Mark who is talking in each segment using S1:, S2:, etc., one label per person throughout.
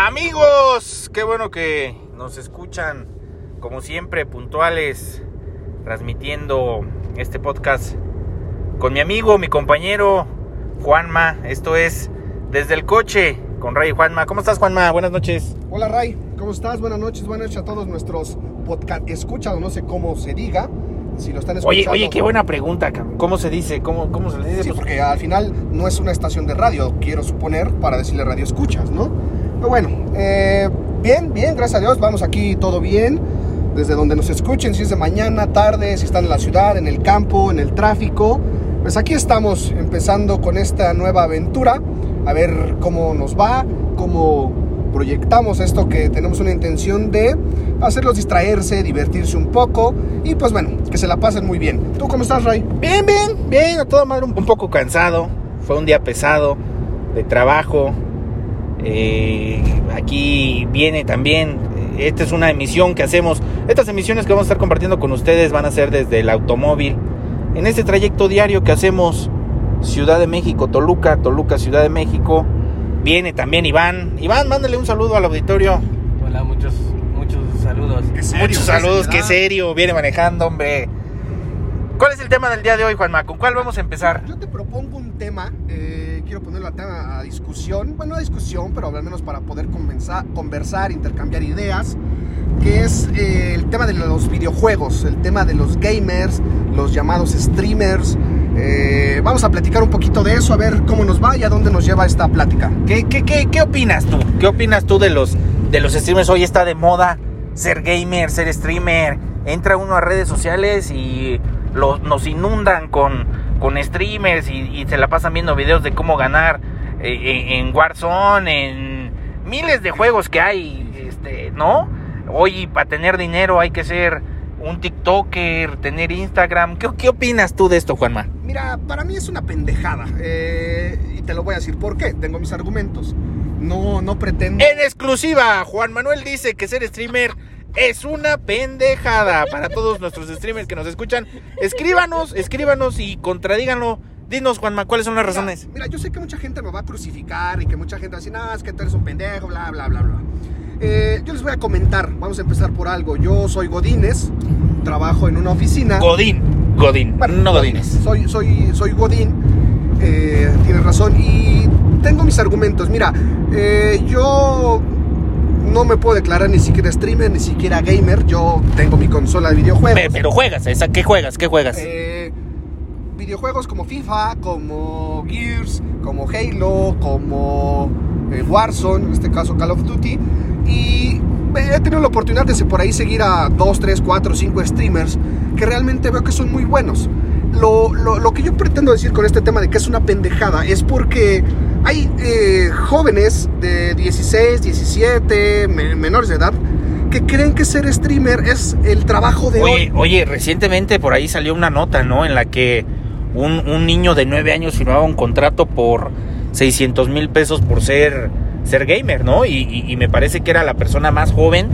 S1: Amigos, qué bueno que nos escuchan, como siempre, puntuales, transmitiendo este podcast con mi amigo, mi compañero Juanma. Esto es Desde el Coche con Ray y Juanma. ¿Cómo estás, Juanma? Buenas noches.
S2: Hola Ray, ¿cómo estás? Buenas noches, buenas noches a todos nuestros podcast escuchados, no sé cómo se diga, si lo están
S1: Oye,
S2: escuchando.
S1: oye, qué buena pregunta. ¿Cómo se dice? ¿Cómo, cómo se le dice?
S2: Sí,
S1: Pues,
S2: porque al final no es una estación de radio, quiero suponer, para decirle radio escuchas, ¿no? Pero bueno, eh, bien, bien, gracias a Dios, vamos aquí todo bien, desde donde nos escuchen, si es de mañana, tarde, si están en la ciudad, en el campo, en el tráfico. Pues aquí estamos empezando con esta nueva aventura, a ver cómo nos va, cómo proyectamos esto que tenemos una intención de hacerlos distraerse, divertirse un poco y pues bueno, que se la pasen muy bien. ¿Tú cómo estás, Ray?
S1: Bien, bien, bien, a toda madre, un, un poco cansado. Fue un día pesado de trabajo. Eh, aquí viene también, esta es una emisión que hacemos. Estas emisiones que vamos a estar compartiendo con ustedes van a ser desde el automóvil. En este trayecto diario que hacemos Ciudad de México, Toluca, Toluca, Ciudad de México. Viene también Iván. Iván, mándale un saludo al auditorio.
S3: Hola, muchos, muchos saludos.
S1: Muchos saludos, qué serio, viene manejando, hombre. ¿Cuál es el tema del día de hoy, Juanma? ¿Con cuál vamos a empezar?
S2: Yo te propongo un tema, eh, quiero a, a discusión, bueno, a discusión, pero al menos para poder convenza- conversar, intercambiar ideas, que es eh, el tema de los videojuegos, el tema de los gamers, los llamados streamers. Eh, vamos a platicar un poquito de eso, a ver cómo nos va y a dónde nos lleva esta plática.
S1: ¿Qué, qué, qué, qué opinas tú? ¿Qué opinas tú de los, de los streamers? Hoy está de moda ser gamer, ser streamer. Entra uno a redes sociales y lo- nos inundan con, con streamers y, y se la pasan viendo videos de cómo ganar eh, en, en Warzone, en miles de juegos que hay, este, ¿no? Hoy para tener dinero hay que ser un TikToker, tener Instagram. ¿Qué, qué opinas tú de esto, Juanma?
S2: Mira, para mí es una pendejada. eh, y te lo voy a decir por qué. Tengo mis argumentos. No, no pretendo.
S1: En exclusiva, Juan Manuel dice que ser streamer es una pendejada. Para todos nuestros streamers que nos escuchan, escríbanos, escríbanos y contradíganlo. Dinos, Juanma, ¿cuáles son las
S2: Mira,
S1: razones?
S2: Mira, yo sé que mucha gente me va a crucificar y que mucha gente va a decir, no, es que tú eres un pendejo, bla, bla, bla, bla. Eh, yo les voy a comentar, vamos a empezar por algo. Yo soy Godínez, trabajo en una oficina.
S1: Godín, Godín,
S2: Bueno,
S1: no Godines.
S2: Soy, soy, soy Godín, eh, tienes razón. Y tengo mis argumentos. Mira, eh, yo no me puedo declarar ni siquiera streamer, ni siquiera gamer. Yo tengo mi consola de videojuegos.
S1: Pe- Pero juegas, ¿esa? ¿qué juegas? ¿Qué juegas?
S2: Eh, videojuegos como FIFA, como Gears, como Halo, como eh, Warzone, en este caso Call of Duty. Y he tenido la oportunidad de por ahí seguir a 2, 3, 4, 5 streamers que realmente veo que son muy buenos. Lo, lo- lo que yo pretendo decir con este tema de que es una pendejada es porque hay eh, jóvenes de 16, 17, me- menores de edad, que creen que ser streamer es el trabajo de hoy.
S1: Oye, recientemente por ahí salió una nota, ¿no? En la que un, un niño de 9 años firmaba un contrato por 600 mil pesos por ser, ser gamer, ¿no? Y, y- y me parece que era la persona más joven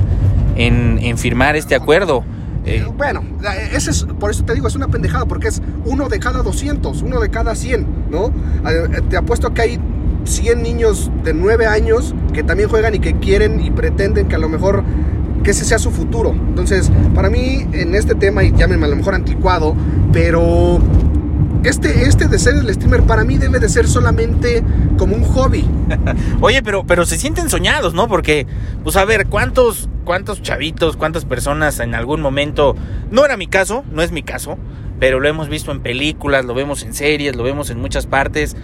S1: en, en firmar este acuerdo. Eh,
S2: Bueno, ese es, por eso te digo, es una pendejada, porque es uno de cada 200, uno de cada 100, ¿no? Eh, Te apuesto que hay 100 niños de 9 años que también juegan y que quieren y pretenden que a lo mejor que ese sea su futuro. Entonces, para mí, en este tema, y llámenme a lo mejor anticuado, pero este, este de ser el streamer para mí debe de ser solamente como un hobby.
S1: Oye, pero, pero se sienten soñados, ¿no? Porque, pues a ver, ¿cuántos, cuántos chavitos, cuántas personas en algún momento, no era mi caso, no es mi caso, pero lo hemos visto en películas, lo vemos en series, lo vemos en muchas partes,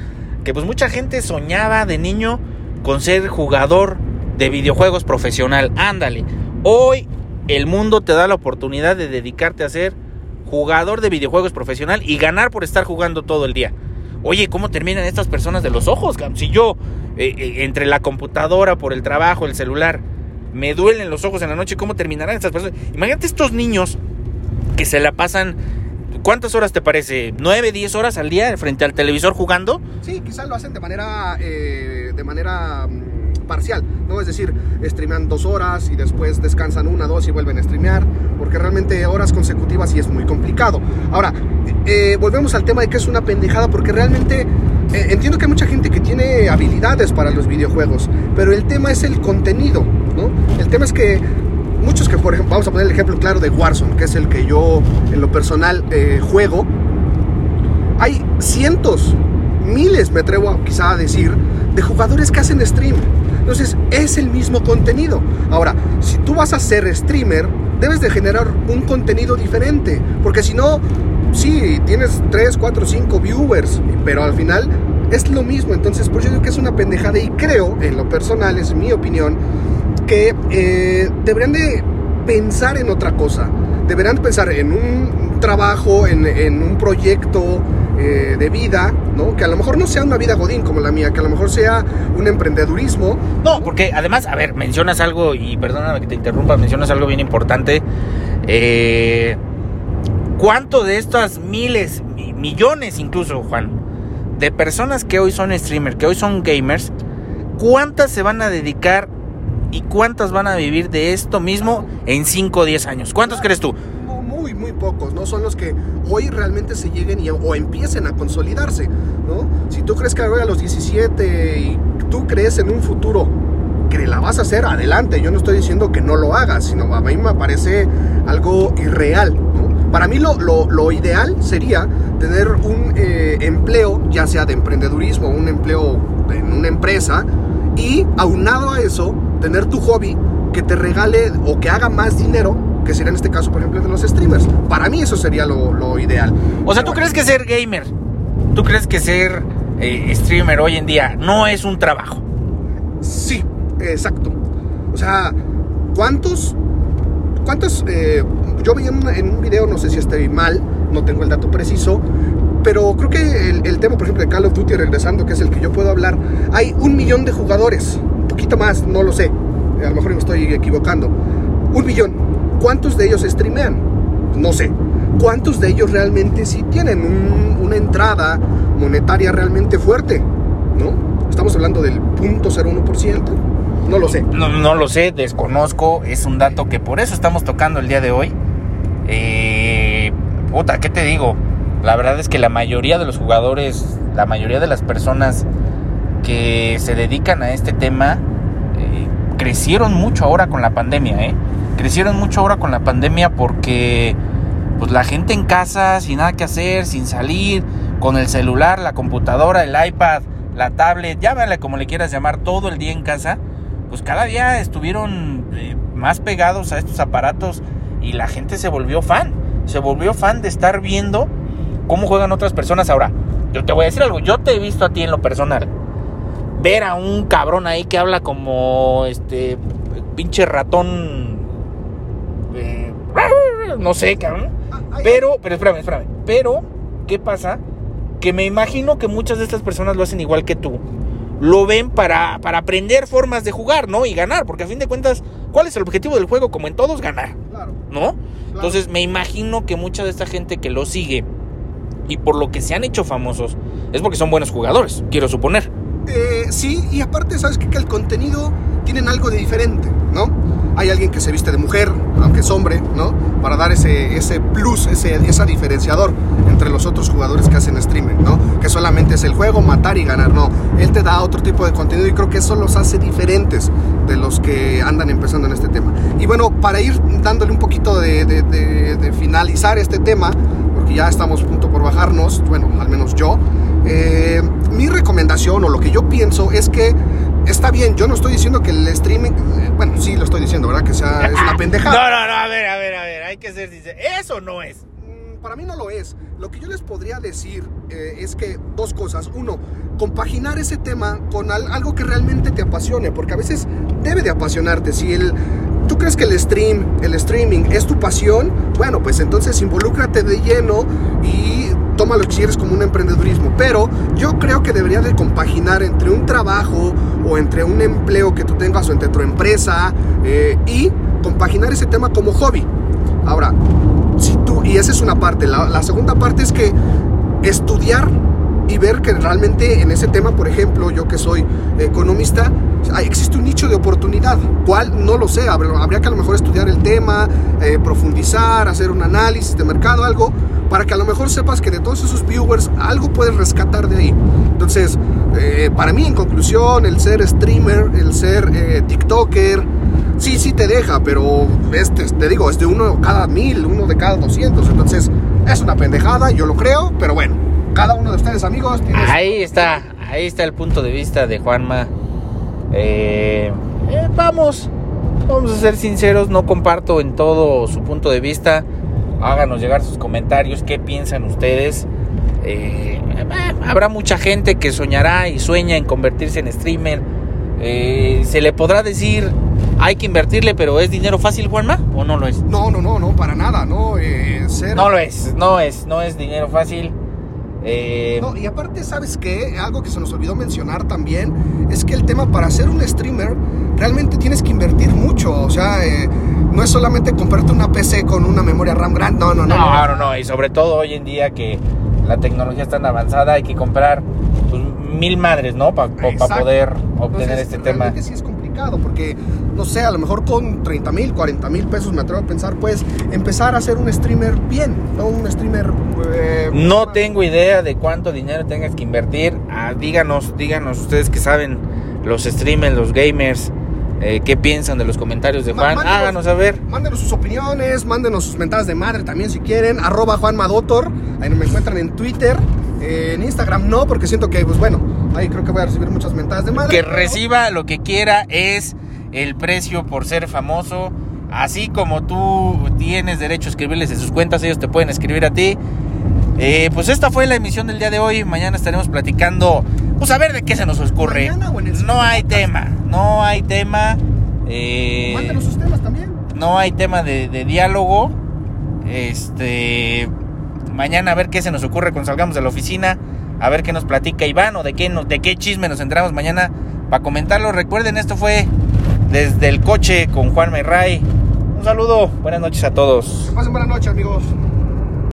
S1: que pues mucha gente soñaba de niño con ser jugador de videojuegos profesional. Ándale, hoy el mundo te da la oportunidad de dedicarte a ser jugador de videojuegos profesional y ganar por estar jugando todo el día. Oye, ¿cómo terminan estas personas de los ojos? Si yo, eh, eh, entre la computadora, por el trabajo, el celular, me duelen los ojos en la noche, ¿cómo terminarán estas personas? Imagínate estos niños que se la pasan, ¿cuántas horas te parece? ¿9, 10 horas al día frente al televisor jugando?
S2: Sí, quizás lo hacen de manera, eh, de manera mm, parcial, ¿no? Es decir, streamean dos horas y después descansan una, dos y vuelven a streamear, porque realmente horas consecutivas sí es muy complicado. Ahora, eh, volvemos al tema de que es una pendejada, porque realmente eh, entiendo que hay mucha gente que tiene habilidades para los videojuegos, pero el tema es el contenido, ¿no? El tema es que muchos que, por ejemplo, vamos a poner el ejemplo claro de Warzone, que es el que yo en lo personal eh, juego, hay cientos, miles, me atrevo a, quizá a decir, de jugadores que hacen stream. Entonces, es el mismo contenido. Ahora, si tú vas a ser streamer, debes de generar un contenido diferente, porque si no, sí, tienes 3, 4, 5 viewers, pero al final es lo mismo. Entonces, por eso digo que es una pendejada y creo, en lo personal, es mi opinión, que eh, deberían de pensar en otra cosa. Deberían de pensar en un trabajo, en, en un proyecto eh, de vida, ¿no? Que a lo mejor no sea una vida godín como la mía, que a lo mejor sea un emprendedurismo.
S1: No, porque además, a ver, mencionas algo, y perdóname que te interrumpa, mencionas algo bien importante. Eh, ¿Cuánto de estas miles, millones incluso, Juan, de personas que hoy son streamers, que hoy son gamers, cuántas se van a dedicar y cuántas van a vivir de esto mismo en 5 o 10 años? ¿Cuántos crees tú?
S2: Muy, muy pocos, ¿no? Son los que hoy realmente se lleguen o empiecen a consolidarse, ¿no? Si tú crees que ahora a los 17 y tú crees en un futuro que la vas a hacer, adelante. Yo no estoy diciendo que no lo hagas, sino a mí me parece algo irreal. Para mí lo ideal sería tener un eh, empleo, ya sea de emprendedurismo, un empleo en una empresa, y aunado a eso, tener tu hobby que te regale o que haga más dinero, que sería en este caso, por ejemplo, de los streamers. Para mí eso sería lo, lo ideal.
S1: O sea, ¿tú crees que ser gamer, tú crees que ser eh, streamer hoy en día no es un trabajo?
S2: Sí, exacto. O sea, ¿cuántos ¿Cuántos? Eh, yo vi en, en, un video, no sé si estoy mal, no tengo el dato preciso, pero creo que el, el, tema, por ejemplo, de Call of Duty, regresando, que es el que yo puedo hablar, hay un millón de jugadores, un poquito más, no lo sé, a lo mejor me estoy equivocando. Un millón. ¿Cuántos de ellos streamean? No sé. ¿Cuántos de ellos realmente sí tienen un, una entrada monetaria realmente fuerte? ¿No? Estamos hablando del 0.01%. No lo sé.
S1: No, no, lo sé, desconozco. Es un dato que por eso estamos tocando el día de hoy. Eh, puta, ¿qué te digo? La verdad es que la mayoría de los jugadores, la mayoría de las personas que se dedican a este tema, eh, crecieron mucho ahora con la pandemia, ¿eh? Crecieron mucho ahora con la pandemia porque pues la gente en casa, sin nada que hacer, sin salir, con el celular, la computadora, el iPad, la tablet, llámale como le quieras llamar, todo el día en casa pues cada día estuvieron eh, más pegados a estos aparatos y la gente se volvió fan. Se volvió fan de estar viendo cómo juegan otras personas. Ahora, yo te voy a decir algo, yo te he visto a ti en lo personal. Ver a un cabrón ahí que habla como este pinche ratón. Eh, no sé, cabrón. Pero, pero espérame, espérame. Pero, ¿qué pasa? Que me imagino que muchas de estas personas lo hacen igual que tú lo ven para, para aprender formas de jugar, ¿no? Y ganar, porque a fin de cuentas, ¿cuál es el objetivo del juego? Como en todos, ganar. ¿no? Entonces me imagino que mucha de esta gente que lo sigue y por lo que se han hecho famosos es porque son buenos jugadores, quiero suponer.
S2: Eh, sí, y aparte, ¿sabes? Que el contenido tienen algo de diferente, ¿no? Hay alguien que se viste de mujer, aunque es hombre, ¿no? Para dar ese, ese plus, ese esa diferenciador entre los otros jugadores que hacen streaming, ¿no? Que solamente es el juego, matar y ganar, no. Él te da otro tipo de contenido y creo que eso los hace diferentes de los que andan empezando en este tema. Y bueno, para ir dándole un poquito de finalizar este tema, porque ya estamos a punto por bajarnos, bueno, al menos yo, eh, mi recomendación o lo que yo pienso es que está bien, yo no estoy diciendo que el streaming, eh, bueno, sí lo estoy diciendo, ¿verdad? Que sea, es una pendejada.
S1: No, no, no, a ver, a ver, a ver, hay que ser sincero. Eso no es.
S2: Mm, Para mí no lo es. Lo que yo les podría decir eh, es que dos cosas. Uno, compaginar ese tema con al, algo que realmente te apasione, porque a veces debe de apasionarte. Si el, tú crees que el stream, el streaming es tu pasión, bueno, pues entonces involúcrate de lleno y tómalo si eres como un emprendedurismo. Pero yo creo que debería de compaginar entre un trabajo o entre un empleo que tú tengas o entre tu empresa eh, y compaginar ese tema como hobby. Ahora, si tú, y esa es una parte, la, la segunda parte es que estudiar y ver que realmente en ese tema, por ejemplo, yo que soy economista, existe un nicho de, oportuni utilidad. ¿Cuál? No lo sé. Habr- Habría que a lo mejor estudiar el tema, eh, profundizar, hacer un análisis de mercado, algo, para que a lo mejor sepas que de todos esos viewers algo puedes rescatar de ahí. Entonces, eh, para mí, en conclusión, el ser streamer, el ser eh, TikToker, sí, sí te deja, pero este, te digo, es de uno cada mil, uno de cada doscientos. Entonces, es una pendejada, yo lo creo, pero bueno, cada uno de ustedes, amigos, tiene su-
S1: Ahí está, ahí está el punto de vista de Juanma. Eh, eh, vamos, vamos a ser sinceros, no comparto en todo su punto de vista. Háganos llegar sus comentarios, qué piensan ustedes. Eh, habrá mucha gente que soñará y sueña en convertirse en streamer. Se le podrá decir, hay que invertirle, pero ¿es dinero fácil, Juanma? ¿O no lo es?
S2: No, no, no, no, para nada, no.
S1: No lo es, no es, no es dinero fácil. Eh,
S2: No, y aparte, ¿sabes qué? Algo que se nos olvidó mencionar también es que el tema para ser un streamer realmente tienes que invertir mucho. O sea, eh, no es solamente comprarte una PC con una memoria RAM grande. No, no, no.
S1: No, no, no, y sobre todo hoy en día que la tecnología es tan avanzada, hay que comprar pues, mil madres, ¿no? Para
S2: Exacto.
S1: poder obtener
S2: Entonces,
S1: este tema.
S2: sí es complicado porque, no sé, a lo mejor con 30 mil, 40 mil pesos me atrevo a pensar, pues, empezar a ser un streamer bien, no un streamer... eh,
S1: No tengo idea de cuánto dinero tengas que invertir. Ah, díganos, díganos ustedes que saben, los streamers, los gamers, eh, qué piensan de los comentarios de Juan.
S2: mándenos-
S1: Háganos saber.
S2: Mándenos sus opiniones, mándenos sus mentadas de madre también si quieren. Arroba Juan Madotor. Ahí me encuentran en Twitter. Eh, en Instagram no, porque siento que, pues bueno, ahí creo que voy a recibir muchas mentadas de madre.
S1: Que
S2: pero-
S1: reciba lo que quiera es el precio por ser famoso. Así como tú tienes derecho a escribirles en sus cuentas, ellos te pueden escribir a ti. Eh, pues esta fue la emisión del día de hoy. Mañana estaremos platicando. Pues a ver de qué se nos ocurre. No hay tema. No hay tema. eh,
S2: sus temas también.
S1: no hay tema de, de diálogo. Este. Mañana a ver qué se nos ocurre cuando salgamos de la oficina. A ver qué nos platica Iván o de qué, nos- de qué chisme nos entramos mañana para comentarlo. Recuerden, esto fue desde el coche con Juan Mayray. Un saludo. Buenas noches a todos.
S2: Que pasen buena noche, amigos.